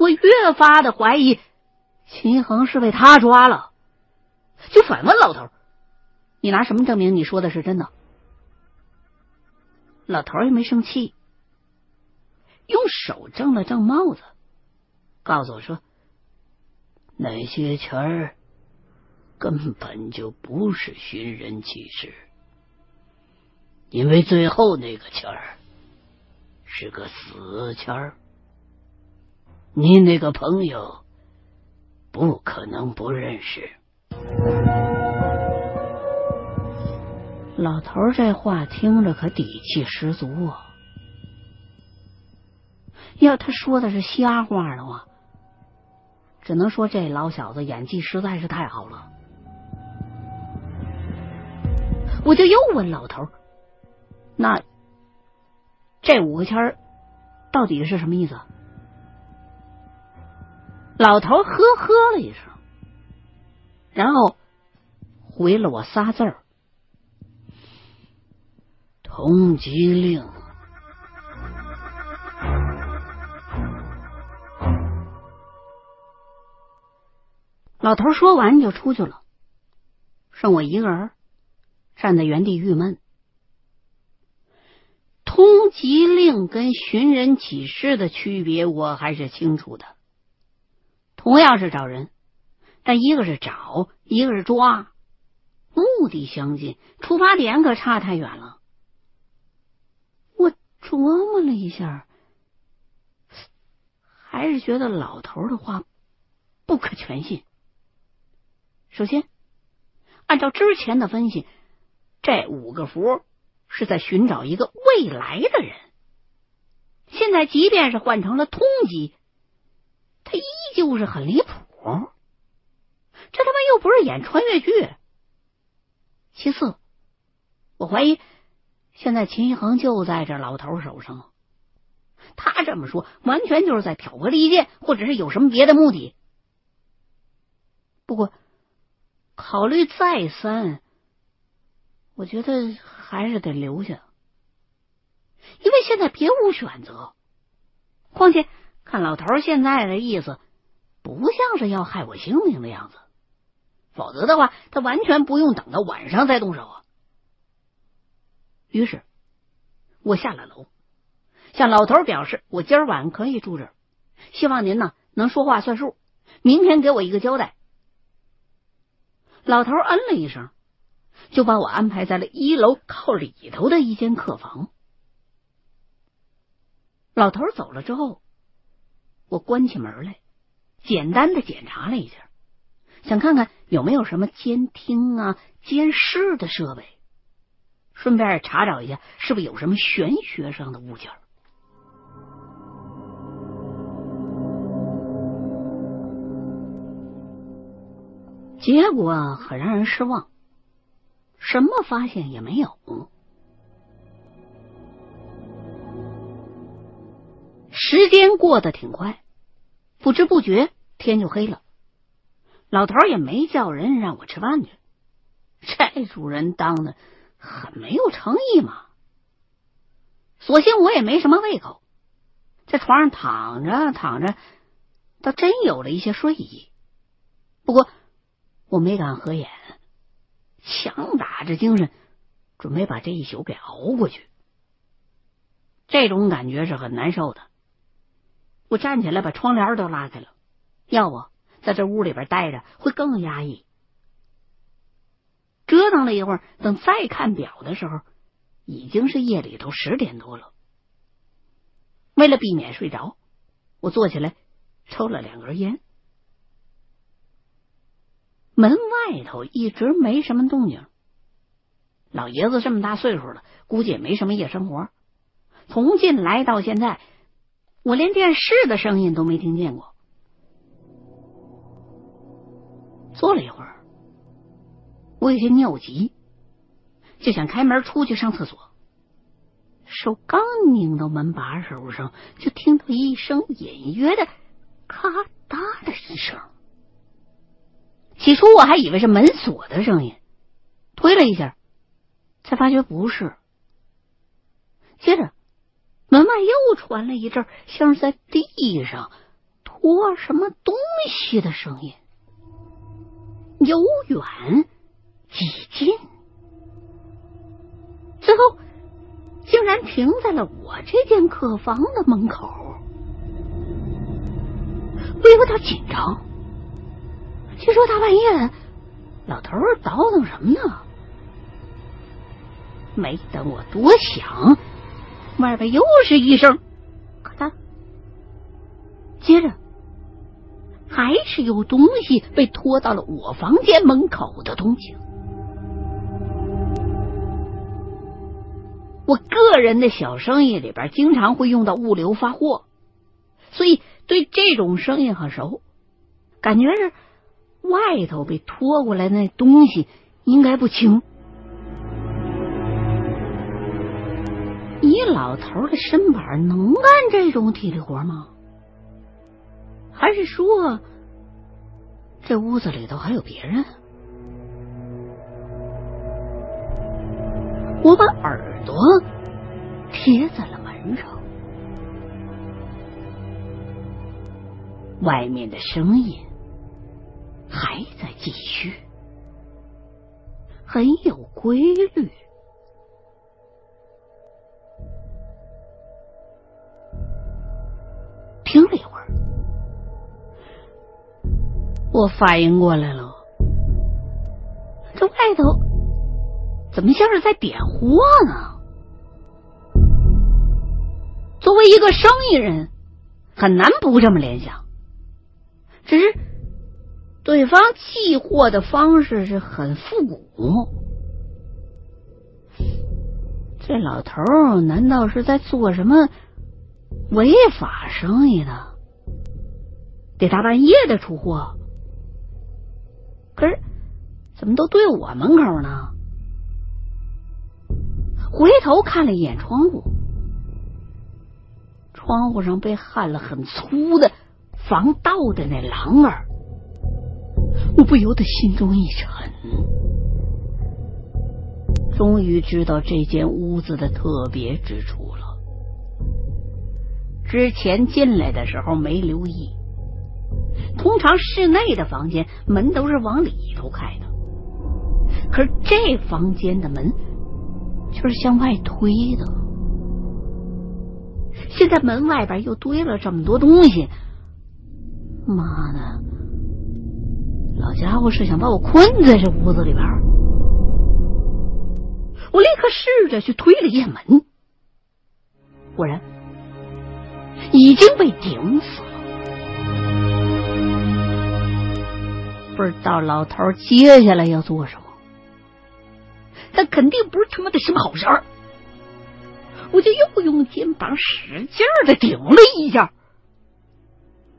我越发的怀疑秦恒是被他抓了，就反问老头：“你拿什么证明你说的是真的？”老头也没生气，用手正了正帽子，告诉我说：“那些钱儿根本就不是寻人启事，因为最后那个钱儿是个死钱儿。你那个朋友不可能不认识。”老头这话听着可底气十足啊！要他说的是瞎话的话，只能说这老小子演技实在是太好了。我就又问老头：“那这五个签儿到底是什么意思？”老头呵呵了一声，然后回了我仨字儿。通缉令。老头说完就出去了，剩我一个人站在原地郁闷。通缉令跟寻人启事的区别我还是清楚的，同样是找人，但一个是找，一个是抓，目的相近，出发点可差太远了。我琢磨了一下，还是觉得老头的话不可全信。首先，按照之前的分析，这五个符是在寻找一个未来的人。现在，即便是换成了通缉，他依就是很离谱。这他妈又不是演穿越剧。其次，我怀疑。现在秦一恒就在这老头手上，他这么说完全就是在挑拨离间，或者是有什么别的目的。不过考虑再三，我觉得还是得留下，因为现在别无选择。况且看老头现在的意思，不像是要害我性命的样子，否则的话，他完全不用等到晚上再动手啊。于是，我下了楼，向老头表示我今儿晚可以住这儿，希望您呢能说话算数，明天给我一个交代。老头嗯了一声，就把我安排在了一楼靠里头的一间客房。老头走了之后，我关起门来，简单的检查了一下，想看看有没有什么监听啊、监视的设备。顺便查找一下，是不是有什么玄学上的物件？结果很让人失望，什么发现也没有。时间过得挺快，不知不觉天就黑了。老头也没叫人让我吃饭去，这主人当的。很没有诚意嘛！索性我也没什么胃口，在床上躺着躺着，倒真有了一些睡意。不过我没敢合眼，强打着精神，准备把这一宿给熬过去。这种感觉是很难受的。我站起来把窗帘都拉开了，要不在这屋里边待着会更压抑。折腾了一会儿，等再看表的时候，已经是夜里头十点多了。为了避免睡着，我坐起来抽了两根烟。门外头一直没什么动静。老爷子这么大岁数了，估计也没什么夜生活。从进来到现在，我连电视的声音都没听见过。坐了一会儿。我有些尿急，就想开门出去上厕所。手刚拧到门把手上，就听到一声隐约的咔嗒的一声。起初我还以为是门锁的声音，推了一下，才发觉不是。接着，门外又传来一阵像是在地上拖什么东西的声音，由远及近，最后竟然停在了我这间客房的门口。我有点紧张，心说大半夜的，老头儿倒腾什么呢？没等我多想，外边又是一声“咔嗒”，接着还是有东西被拖到了我房间门口的动静。我个人的小生意里边经常会用到物流发货，所以对这种声音很熟，感觉是外头被拖过来那东西应该不轻。你老头的身板能干这种体力活吗？还是说这屋子里头还有别人？我把耳朵贴在了门上，外面的声音还在继续，很有规律。听了一会儿，我反应过来了，这外头怎么像是在点货呢？作为一个生意人，很难不这么联想。只是对方寄货的方式是很复古，这老头难道是在做什么？违法生意呢，得大半夜的出货，可是怎么都对我门口呢？回头看了一眼窗户，窗户上被焊了很粗的防盗的那栏杆，我不由得心中一沉，终于知道这间屋子的特别之处了。之前进来的时候没留意，通常室内的房间门都是往里头开的，可是这房间的门却是向外推的。现在门外边又堆了这么多东西，妈的，老家伙是想把我困在这屋子里边？我立刻试着去推了一下门，果然。已经被顶死了，不知道老头接下来要做什么，他肯定不是他妈的什么好事儿。我就又用肩膀使劲的顶了一下，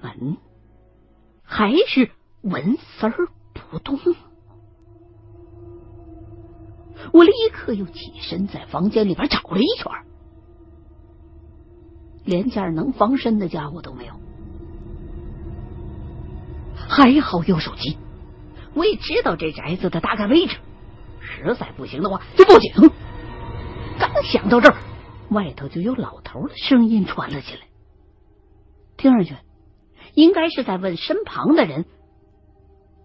门还是纹丝儿不动。我立刻又起身在房间里边找了一圈。连件能防身的家伙都没有，还好有手机。我也知道这宅子的大概位置，实在不行的话就报警。刚想到这儿，外头就有老头的声音传了进来，听上去应该是在问身旁的人：“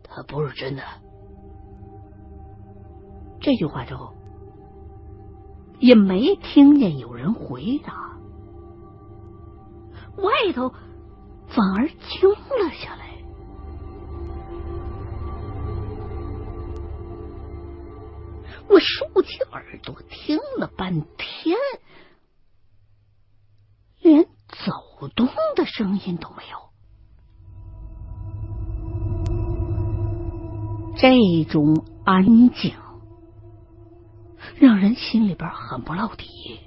他不是真的。”这句话之后，也没听见有人回答。外头反而静了下来，我竖起耳朵听了半天，连走动的声音都没有。这种安静让人心里边很不落底。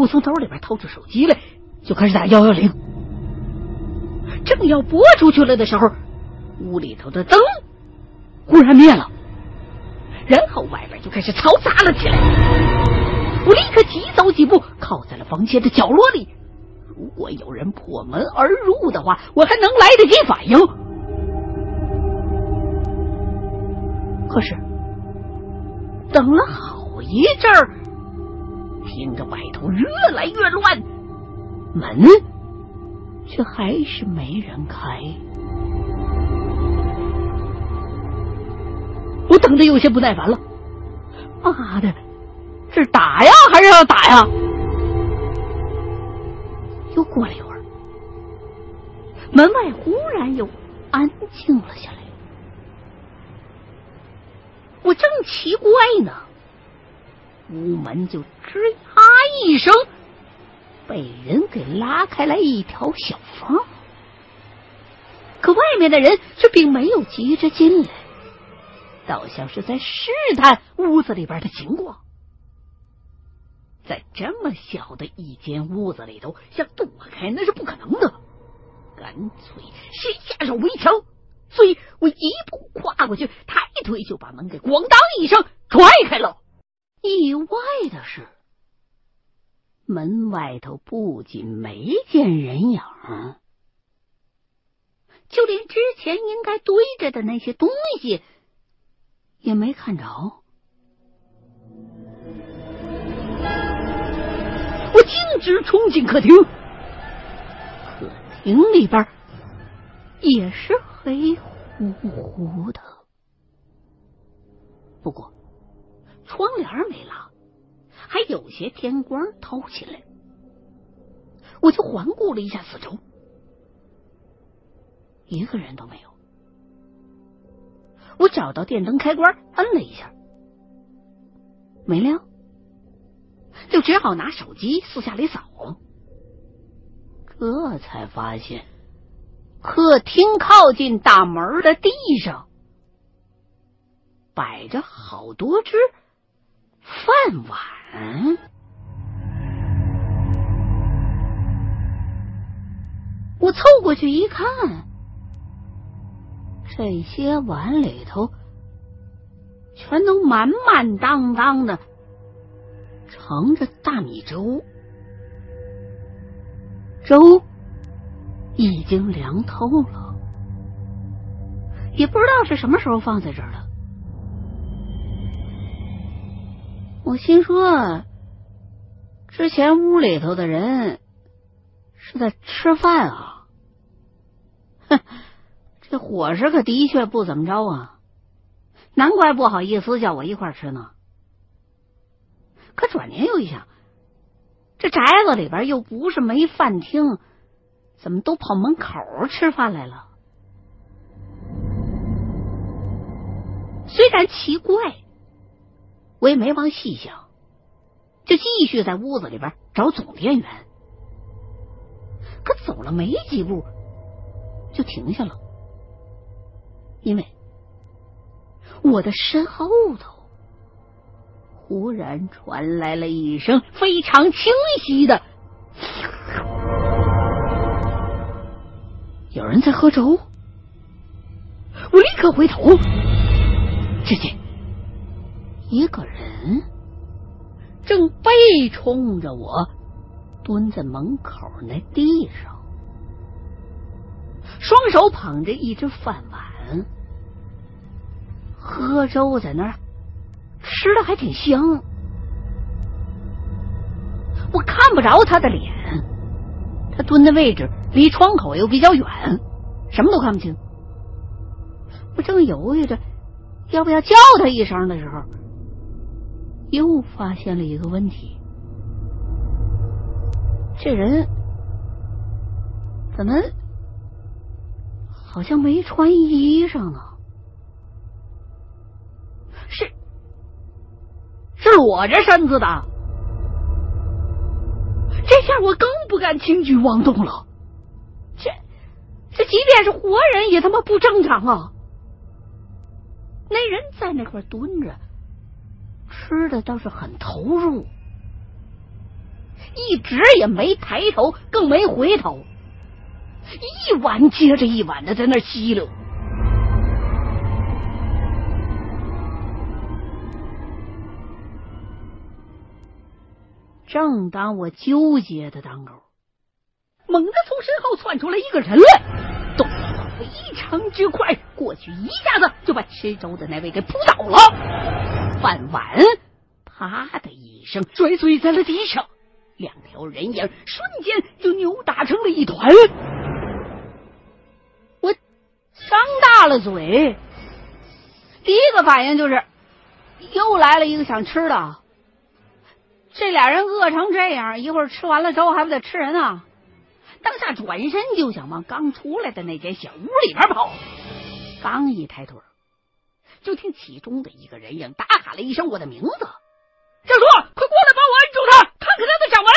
我从兜里边掏出手机来，就开始打幺幺零。正要拨出去了的时候，屋里头的灯忽然灭了，然后外边就开始嘈杂了起来。我立刻急走几步，靠在了房间的角落里。如果有人破门而入的话，我还能来得及反应。可是等了好一阵儿。听着外头越来越乱，门却还是没人开。我等的有些不耐烦了，妈的，是打呀还是要打呀？又过了一会儿，门外忽然又安静了下来。我正奇怪呢，屋门就吱呀一声，被人给拉开来一条小缝。可外面的人却并没有急着进来，倒像是在试探屋子里边的情况。在这么小的一间屋子里头，想躲开那是不可能的，干脆先下手为强。所以我一步跨过去，抬腿就把门给咣当一声踹开了。意外的是，门外头不仅没见人影，就连之前应该堆着的那些东西也没看着。我径直冲进客厅，客厅里边也是。黑乎乎的，不过窗帘没拉，还有些天光透进来。我就环顾了一下四周，一个人都没有。我找到电灯开关，摁了一下，没亮，就只好拿手机四下里扫，这才发现。客厅靠近大门的地上，摆着好多只饭碗。我凑过去一看，这些碗里头全都满满当当的盛着大米粥，粥。已经凉透了，也不知道是什么时候放在这儿的。我心说，之前屋里头的人是在吃饭啊，哼，这伙食可的确不怎么着啊，难怪不好意思叫我一块吃呢。可转念又一想，这宅子里边又不是没饭厅。怎么都跑门口吃饭来了？虽然奇怪，我也没往细想，就继续在屋子里边找总电源。可走了没几步，就停下了，因为我的身后头忽然传来了一声非常清晰的。有人在喝粥，我立刻回头，只见一个人正背冲着我蹲在门口那地上，双手捧着一只饭碗，喝粥在那儿吃的还挺香，我看不着他的脸，他蹲的位置。离窗口又比较远，什么都看不清。我正犹豫着要不要叫他一声的时候，又发现了一个问题：这人怎么好像没穿衣裳呢？是是裸着身子的。这下我更不敢轻举妄动了。这这即便是活人也他妈不正常啊！那人在那块蹲着，吃的倒是很投入，一直也没抬头，更没回头，一碗接着一碗的在那吸溜。正当我纠结的当口。猛地从身后窜出来一个人来，动作非常之快，过去一下子就把吃粥的那位给扑倒了，饭碗啪的一声摔碎在了地上，两条人影瞬间就扭打成了一团。我张大了嘴，第一个反应就是又来了一个想吃的。这俩人饿成这样，一会儿吃完了粥还不得吃人啊？当下转身就想往刚出来的那间小屋里边跑，刚一抬腿，就听其中的一个人影大喊了一声我的名字：“小叔，快过来帮我按住他，看看他的掌纹。”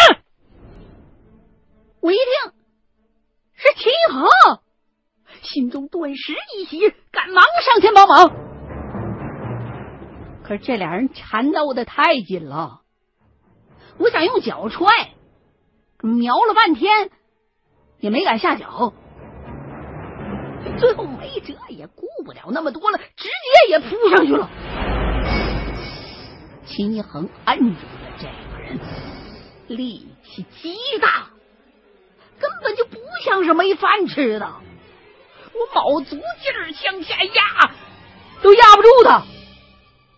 我一听是秦一恒，心中顿时一喜，赶忙上前帮忙。可是这俩人缠斗的太紧了。我想用脚踹，瞄了半天也没敢下脚，最后没辙，也顾不了那么多了，直接也扑上去了。秦一恒按住了这个人，力气极大，根本就不像是没饭吃的。我卯足劲儿向下压，都压不住他，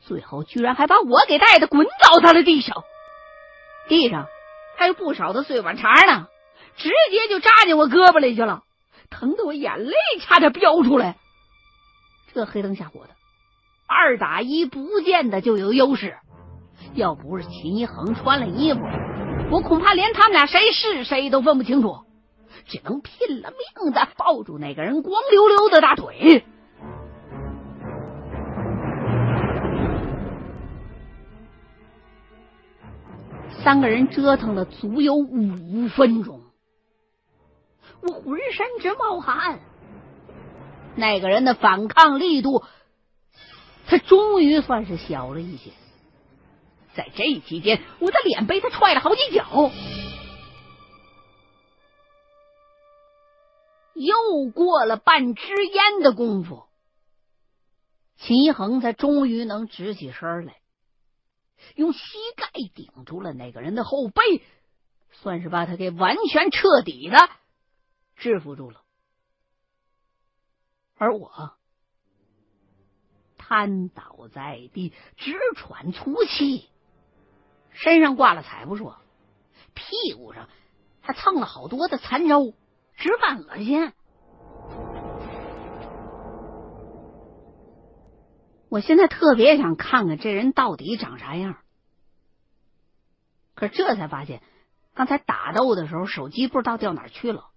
最后居然还把我给带的滚倒在了地上。地上还有不少的碎碗碴呢，直接就扎进我胳膊里去了，疼得我眼泪差点飙出来。这黑灯瞎火的，二打一不见得就有优势。要不是秦一恒穿了衣服，我恐怕连他们俩谁是谁都分不清楚，只能拼了命的抱住那个人光溜溜的大腿。三个人折腾了足有五分钟，我浑身直冒汗。那个人的反抗力度，他终于算是小了一些。在这期间，我的脸被他踹了好几脚。又过了半支烟的功夫，秦恒才终于能直起身来。用膝盖顶住了那个人的后背，算是把他给完全彻底的制服住了。而我瘫倒在地，直喘粗气，身上挂了彩不说，屁股上还蹭了好多的残粥，直犯恶心。我现在特别想看看这人到底长啥样，可这才发现，刚才打斗的时候手机不知道掉哪去了，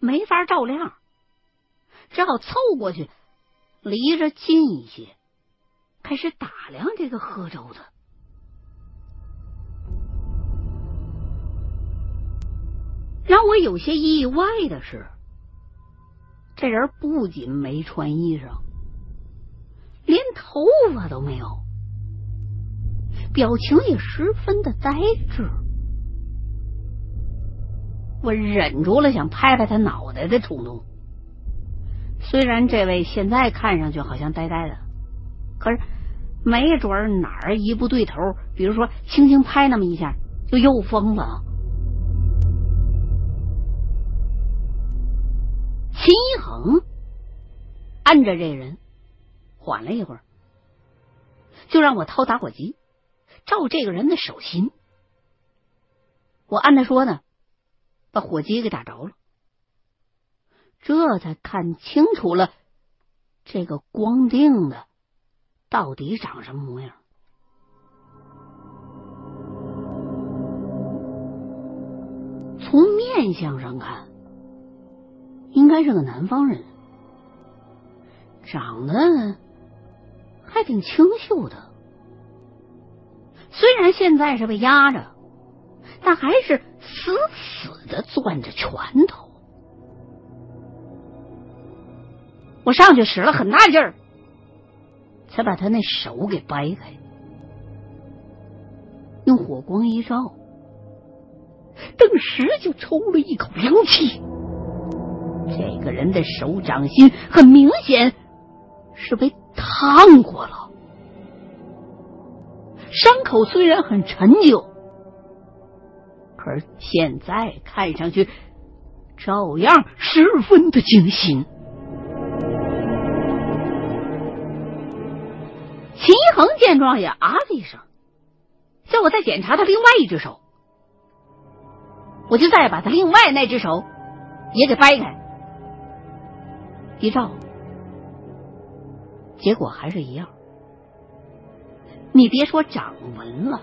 没法照亮，只好凑过去，离着近一些，开始打量这个喝粥的。让我有些意外的是，这人不仅没穿衣裳。连头发都没有，表情也十分的呆滞。我忍住了想拍拍他脑袋的冲动。虽然这位现在看上去好像呆呆的，可是没准哪儿一不对头，比如说轻轻拍那么一下，就又疯了。秦一恒按着这人。缓了一会儿，就让我掏打火机照这个人的手心。我按他说呢，把火机给打着了，这才看清楚了这个光腚的到底长什么模样。从面相上看，应该是个南方人，长得。还挺清秀的，虽然现在是被压着，但还是死死死的攥着拳头。我上去使了很大劲儿，才把他那手给掰开，用火光一照，顿时就抽了一口凉气。这个人的手掌心很明显是被。烫过了，伤口虽然很陈旧，可现在看上去照样十分的惊心。秦一恒见状也啊了一声，叫我再检查他另外一只手，我就再把他另外那只手也给掰开，一照。结果还是一样。你别说掌纹了，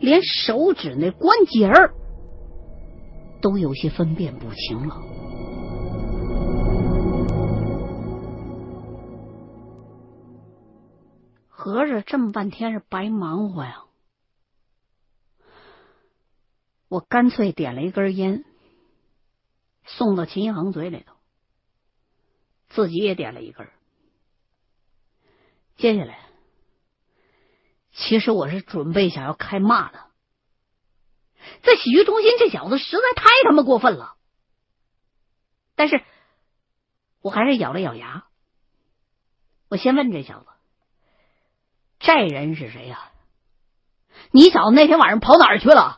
连手指那关节儿都有些分辨不清了。合着这么半天是白忙活呀！我干脆点了一根烟，送到秦一恒嘴里头，自己也点了一根。接下来，其实我是准备想要开骂的，在洗浴中心这小子实在太他妈过分了。但是我还是咬了咬牙，我先问这小子：“这人是谁呀？你小子那天晚上跑哪儿去了？”